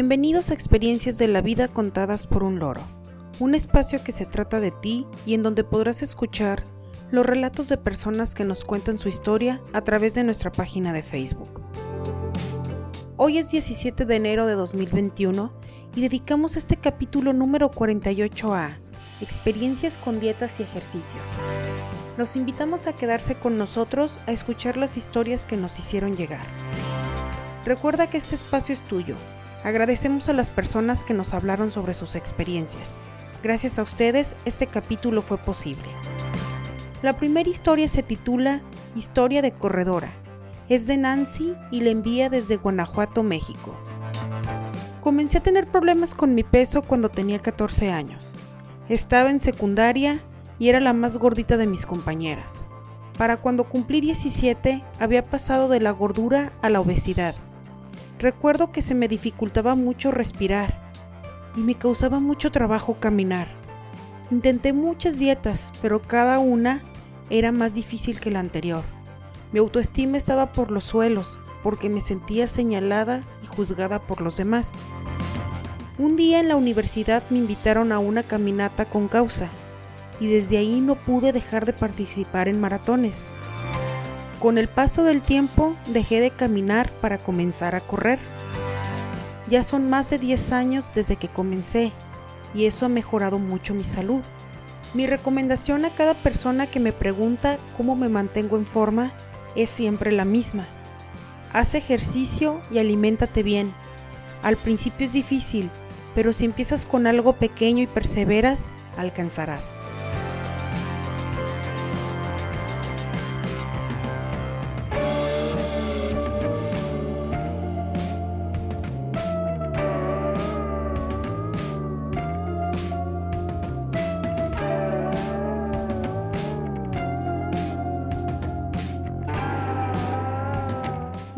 Bienvenidos a Experiencias de la Vida contadas por un loro, un espacio que se trata de ti y en donde podrás escuchar los relatos de personas que nos cuentan su historia a través de nuestra página de Facebook. Hoy es 17 de enero de 2021 y dedicamos este capítulo número 48 a Experiencias con dietas y ejercicios. Los invitamos a quedarse con nosotros a escuchar las historias que nos hicieron llegar. Recuerda que este espacio es tuyo. Agradecemos a las personas que nos hablaron sobre sus experiencias. Gracias a ustedes, este capítulo fue posible. La primera historia se titula Historia de Corredora. Es de Nancy y la envía desde Guanajuato, México. Comencé a tener problemas con mi peso cuando tenía 14 años. Estaba en secundaria y era la más gordita de mis compañeras. Para cuando cumplí 17 había pasado de la gordura a la obesidad. Recuerdo que se me dificultaba mucho respirar y me causaba mucho trabajo caminar. Intenté muchas dietas, pero cada una era más difícil que la anterior. Mi autoestima estaba por los suelos porque me sentía señalada y juzgada por los demás. Un día en la universidad me invitaron a una caminata con causa y desde ahí no pude dejar de participar en maratones. Con el paso del tiempo dejé de caminar para comenzar a correr. Ya son más de 10 años desde que comencé y eso ha mejorado mucho mi salud. Mi recomendación a cada persona que me pregunta cómo me mantengo en forma es siempre la misma. Haz ejercicio y aliméntate bien. Al principio es difícil, pero si empiezas con algo pequeño y perseveras, alcanzarás.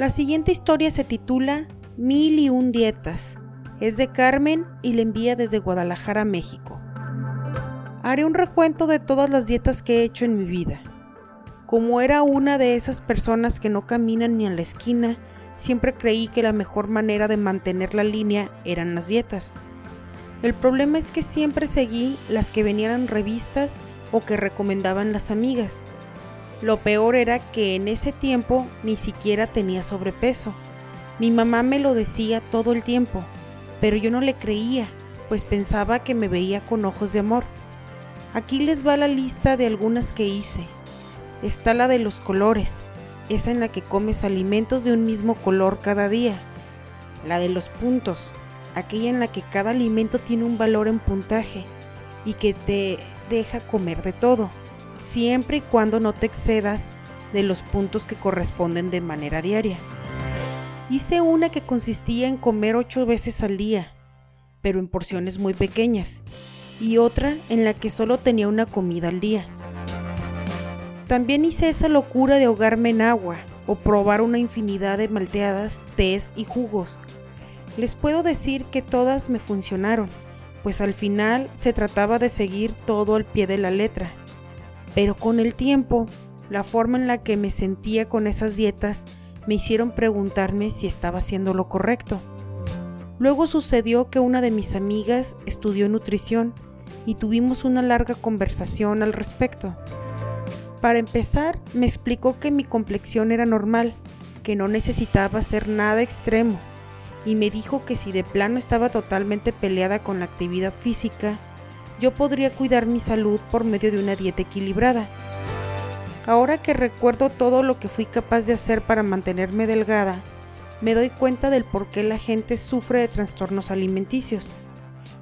La siguiente historia se titula Mil y un dietas es de Carmen y le envía desde Guadalajara, México. Haré un recuento de todas las dietas que he hecho en mi vida. Como era una de esas personas que no caminan ni a la esquina, siempre creí que la mejor manera de mantener la línea eran las dietas. El problema es que siempre seguí las que venían en revistas o que recomendaban las amigas. Lo peor era que en ese tiempo ni siquiera tenía sobrepeso. Mi mamá me lo decía todo el tiempo, pero yo no le creía, pues pensaba que me veía con ojos de amor. Aquí les va la lista de algunas que hice. Está la de los colores, esa en la que comes alimentos de un mismo color cada día. La de los puntos, aquella en la que cada alimento tiene un valor en puntaje y que te deja comer de todo, siempre y cuando no te excedas de los puntos que corresponden de manera diaria. Hice una que consistía en comer ocho veces al día, pero en porciones muy pequeñas, y otra en la que solo tenía una comida al día. También hice esa locura de ahogarme en agua o probar una infinidad de malteadas, tés y jugos. Les puedo decir que todas me funcionaron, pues al final se trataba de seguir todo al pie de la letra. Pero con el tiempo, la forma en la que me sentía con esas dietas me hicieron preguntarme si estaba haciendo lo correcto. Luego sucedió que una de mis amigas estudió nutrición y tuvimos una larga conversación al respecto. Para empezar, me explicó que mi complexión era normal, que no necesitaba hacer nada extremo, y me dijo que si de plano estaba totalmente peleada con la actividad física, yo podría cuidar mi salud por medio de una dieta equilibrada Ahora que recuerdo todo lo que fui capaz de hacer para mantenerme delgada, me doy cuenta del por qué la gente sufre de trastornos alimenticios.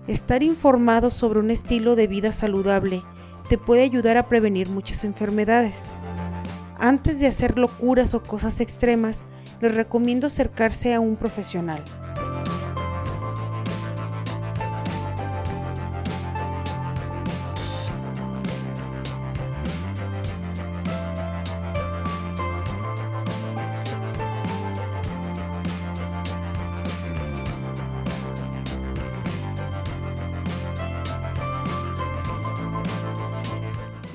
Estar informado sobre un estilo de vida saludable te puede ayudar a prevenir muchas enfermedades. Antes de hacer locuras o cosas extremas, les recomiendo acercarse a un profesional.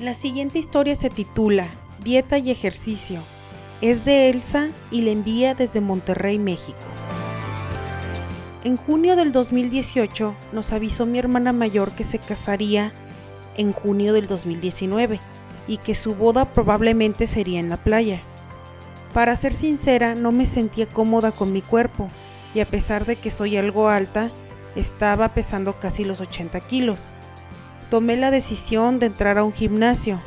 La siguiente historia se titula Dieta y ejercicio. Es de Elsa y la envía desde Monterrey, México. En junio del 2018 nos avisó mi hermana mayor que se casaría en junio del 2019 y que su boda probablemente sería en la playa. Para ser sincera, no me sentía cómoda con mi cuerpo y a pesar de que soy algo alta, estaba pesando casi los 80 kilos. Tomé la decisión de entrar a un gimnasio.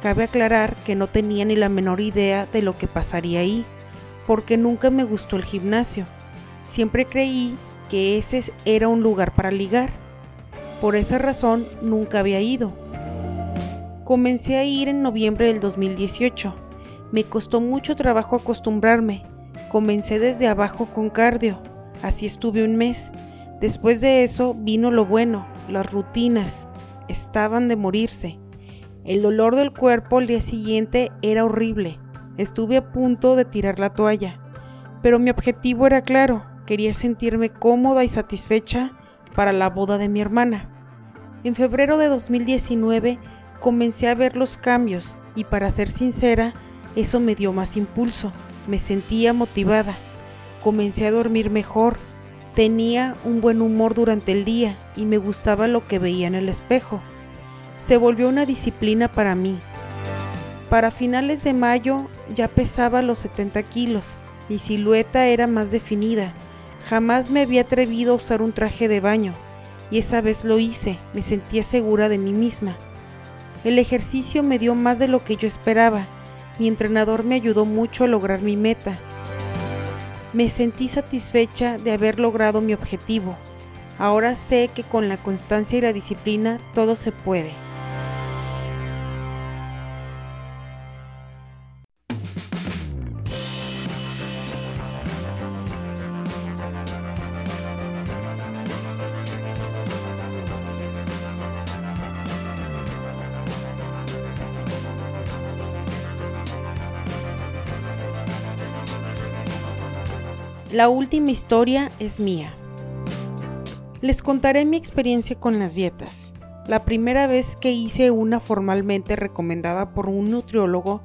Cabe aclarar que no tenía ni la menor idea de lo que pasaría ahí, porque nunca me gustó el gimnasio. Siempre creí que ese era un lugar para ligar. Por esa razón nunca había ido. Comencé a ir en noviembre del 2018. Me costó mucho trabajo acostumbrarme. Comencé desde abajo con cardio. Así estuve un mes. Después de eso vino lo bueno, las rutinas. Estaban de morirse. El dolor del cuerpo al día siguiente era horrible. Estuve a punto de tirar la toalla. Pero mi objetivo era claro. Quería sentirme cómoda y satisfecha para la boda de mi hermana. En febrero de 2019 comencé a ver los cambios y para ser sincera, eso me dio más impulso, me sentía motivada, comencé a dormir mejor, tenía un buen humor durante el día y me gustaba lo que veía en el espejo. Se volvió una disciplina para mí. Para finales de mayo ya pesaba los 70 kilos, mi silueta era más definida, jamás me había atrevido a usar un traje de baño, y esa vez lo hice, me sentía segura de mí misma. El ejercicio me dio más de lo que yo esperaba. Mi entrenador me ayudó mucho a lograr mi meta. Me sentí satisfecha de haber logrado mi objetivo. Ahora sé que con la constancia y la disciplina todo se puede. La última historia es mía. Les contaré mi experiencia con las dietas. La primera vez que hice una formalmente recomendada por un nutriólogo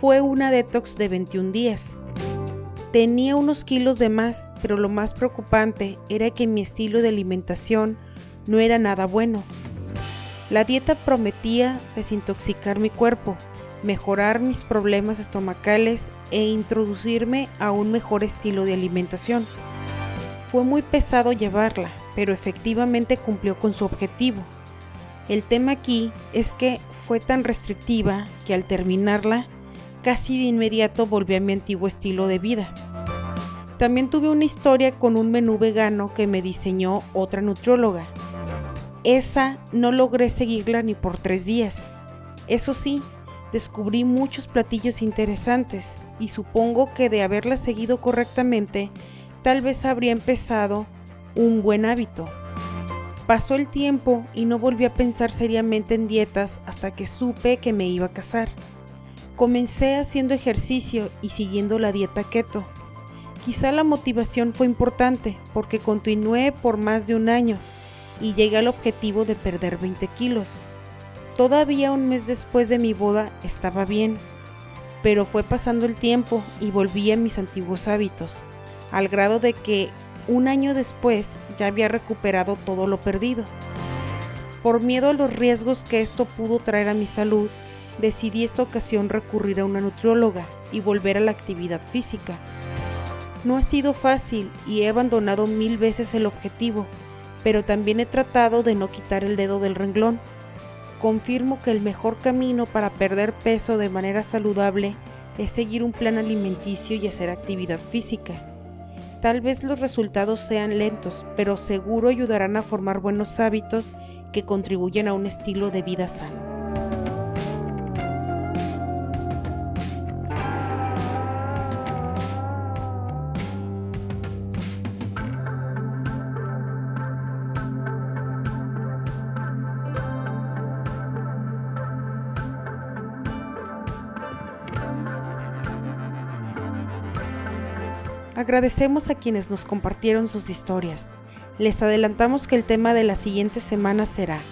fue una detox de 21 días. Tenía unos kilos de más, pero lo más preocupante era que mi estilo de alimentación no era nada bueno. La dieta prometía desintoxicar mi cuerpo, mejorar mis problemas estomacales e introducirme a un mejor estilo de alimentación. Fue muy pesado llevarla, pero efectivamente cumplió con su objetivo. El tema aquí es que fue tan restrictiva que al terminarla, casi de inmediato volví a mi antiguo estilo de vida. También tuve una historia con un menú vegano que me diseñó otra nutrióloga. Esa no logré seguirla ni por tres días. Eso sí, descubrí muchos platillos interesantes y supongo que de haberla seguido correctamente, tal vez habría empezado un buen hábito. Pasó el tiempo y no volví a pensar seriamente en dietas hasta que supe que me iba a casar. Comencé haciendo ejercicio y siguiendo la dieta keto. Quizá la motivación fue importante porque continué por más de un año y llegué al objetivo de perder 20 kilos. Todavía un mes después de mi boda estaba bien, pero fue pasando el tiempo y volví a mis antiguos hábitos, al grado de que un año después ya había recuperado todo lo perdido. Por miedo a los riesgos que esto pudo traer a mi salud, decidí esta ocasión recurrir a una nutrióloga y volver a la actividad física. No ha sido fácil y he abandonado mil veces el objetivo, pero también he tratado de no quitar el dedo del renglón confirmo que el mejor camino para perder peso de manera saludable es seguir un plan alimenticio y hacer actividad física. Tal vez los resultados sean lentos, pero seguro ayudarán a formar buenos hábitos que contribuyen a un estilo de vida sano. Agradecemos a quienes nos compartieron sus historias. Les adelantamos que el tema de la siguiente semana será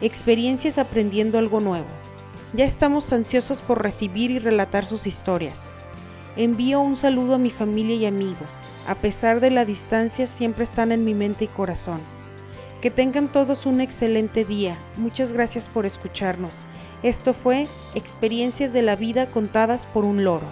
Experiencias aprendiendo algo nuevo. Ya estamos ansiosos por recibir y relatar sus historias. Envío un saludo a mi familia y amigos. A pesar de la distancia, siempre están en mi mente y corazón. Que tengan todos un excelente día. Muchas gracias por escucharnos. Esto fue Experiencias de la Vida contadas por un loro.